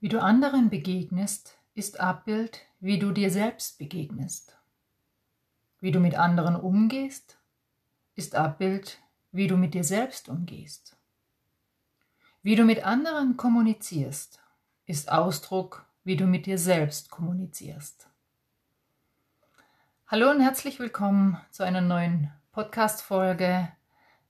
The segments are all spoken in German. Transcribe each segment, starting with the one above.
Wie du anderen begegnest, ist Abbild, wie du dir selbst begegnest. Wie du mit anderen umgehst, ist Abbild, wie du mit dir selbst umgehst. Wie du mit anderen kommunizierst, ist Ausdruck, wie du mit dir selbst kommunizierst. Hallo und herzlich willkommen zu einer neuen Podcast-Folge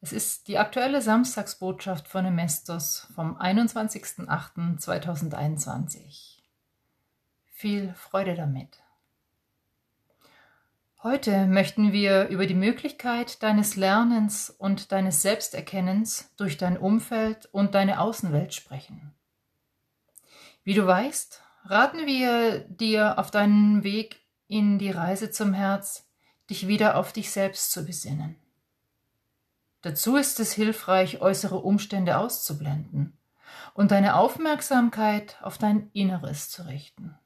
es ist die aktuelle Samstagsbotschaft von Emestos vom 21.08.2021. Viel Freude damit. Heute möchten wir über die Möglichkeit deines Lernens und deines Selbsterkennens durch dein Umfeld und deine Außenwelt sprechen. Wie du weißt, raten wir dir auf deinem Weg in die Reise zum Herz, dich wieder auf dich selbst zu besinnen. Dazu ist es hilfreich, äußere Umstände auszublenden und deine Aufmerksamkeit auf dein Inneres zu richten.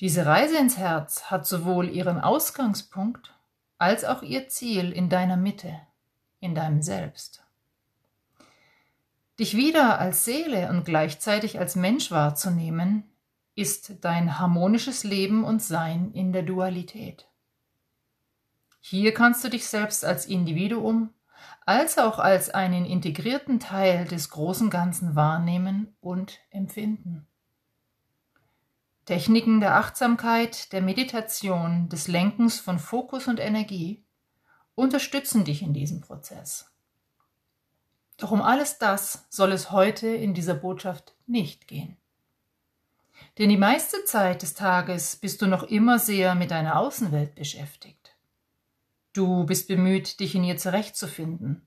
Diese Reise ins Herz hat sowohl ihren Ausgangspunkt als auch ihr Ziel in deiner Mitte, in deinem Selbst. Dich wieder als Seele und gleichzeitig als Mensch wahrzunehmen, ist dein harmonisches Leben und Sein in der Dualität. Hier kannst du dich selbst als Individuum als auch als einen integrierten Teil des großen Ganzen wahrnehmen und empfinden. Techniken der Achtsamkeit, der Meditation, des Lenkens von Fokus und Energie unterstützen dich in diesem Prozess. Doch um alles das soll es heute in dieser Botschaft nicht gehen. Denn die meiste Zeit des Tages bist du noch immer sehr mit deiner Außenwelt beschäftigt. Du bist bemüht, dich in ihr zurechtzufinden,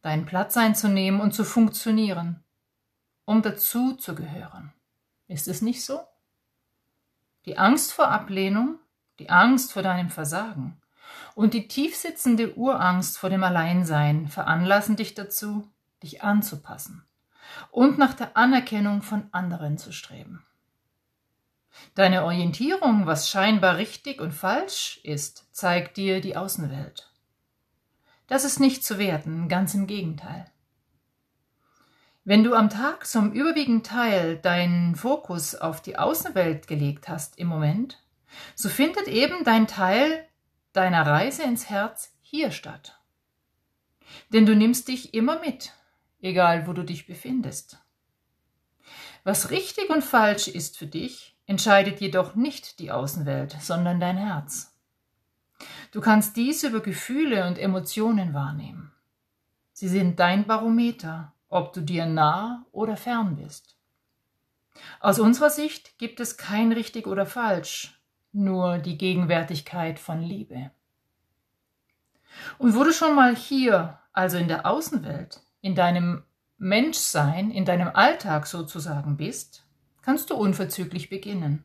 deinen Platz einzunehmen und zu funktionieren, um dazu zu gehören. Ist es nicht so? Die Angst vor Ablehnung, die Angst vor deinem Versagen und die tiefsitzende Urangst vor dem Alleinsein veranlassen dich dazu, dich anzupassen und nach der Anerkennung von anderen zu streben. Deine Orientierung, was scheinbar richtig und falsch ist, zeigt dir die Außenwelt. Das ist nicht zu werten, ganz im Gegenteil. Wenn du am Tag zum überwiegenden Teil deinen Fokus auf die Außenwelt gelegt hast im Moment, so findet eben dein Teil deiner Reise ins Herz hier statt. Denn du nimmst dich immer mit, egal wo du dich befindest. Was richtig und falsch ist für dich, entscheidet jedoch nicht die Außenwelt, sondern dein Herz. Du kannst dies über Gefühle und Emotionen wahrnehmen. Sie sind dein Barometer, ob du dir nah oder fern bist. Aus unserer Sicht gibt es kein richtig oder falsch, nur die Gegenwärtigkeit von Liebe. Und wo du schon mal hier, also in der Außenwelt, in deinem Menschsein, in deinem Alltag sozusagen bist, kannst du unverzüglich beginnen.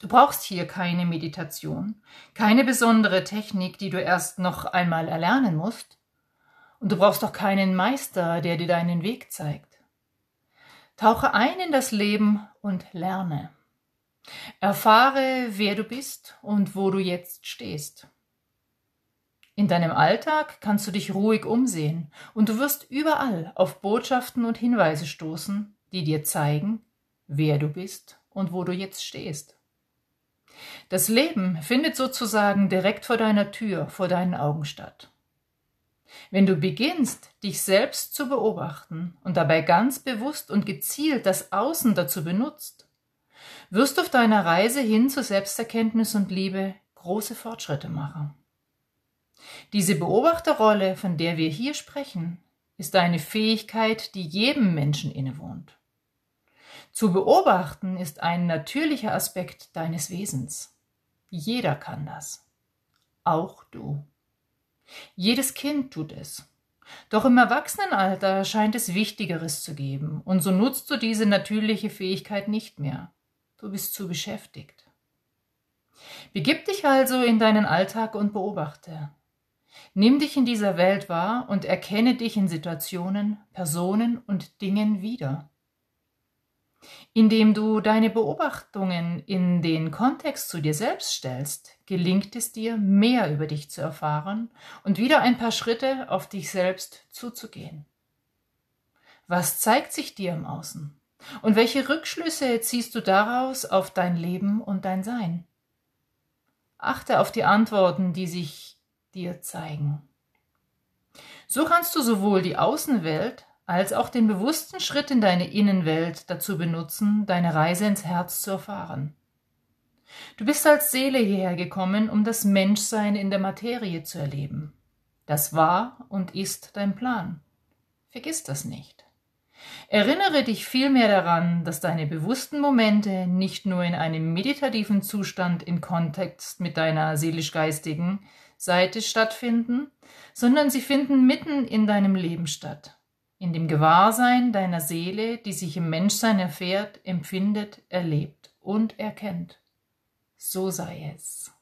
Du brauchst hier keine Meditation, keine besondere Technik, die du erst noch einmal erlernen musst, und du brauchst auch keinen Meister, der dir deinen Weg zeigt. Tauche ein in das Leben und lerne. Erfahre, wer du bist und wo du jetzt stehst. In deinem Alltag kannst du dich ruhig umsehen und du wirst überall auf Botschaften und Hinweise stoßen, die dir zeigen, wer du bist und wo du jetzt stehst. Das Leben findet sozusagen direkt vor deiner Tür, vor deinen Augen statt. Wenn du beginnst, dich selbst zu beobachten und dabei ganz bewusst und gezielt das Außen dazu benutzt, wirst du auf deiner Reise hin zu Selbsterkenntnis und Liebe große Fortschritte machen. Diese Beobachterrolle, von der wir hier sprechen, ist eine Fähigkeit, die jedem Menschen innewohnt. Zu beobachten ist ein natürlicher Aspekt deines Wesens. Jeder kann das. Auch du. Jedes Kind tut es. Doch im Erwachsenenalter scheint es Wichtigeres zu geben, und so nutzt du diese natürliche Fähigkeit nicht mehr. Du bist zu beschäftigt. Begib dich also in deinen Alltag und beobachte. Nimm dich in dieser Welt wahr und erkenne dich in Situationen, Personen und Dingen wieder. Indem du deine Beobachtungen in den Kontext zu dir selbst stellst, gelingt es dir, mehr über dich zu erfahren und wieder ein paar Schritte auf dich selbst zuzugehen. Was zeigt sich dir im Außen? Und welche Rückschlüsse ziehst du daraus auf dein Leben und dein Sein? Achte auf die Antworten, die sich dir zeigen. So kannst du sowohl die Außenwelt als auch den bewussten Schritt in deine Innenwelt dazu benutzen, deine Reise ins Herz zu erfahren. Du bist als Seele hierher gekommen, um das Menschsein in der Materie zu erleben. Das war und ist dein Plan. Vergiss das nicht. Erinnere dich vielmehr daran, dass deine bewussten Momente nicht nur in einem meditativen Zustand in Kontext mit deiner seelisch-geistigen Seite stattfinden, sondern sie finden mitten in deinem Leben statt, in dem Gewahrsein deiner Seele, die sich im Menschsein erfährt, empfindet, erlebt und erkennt. So sei es.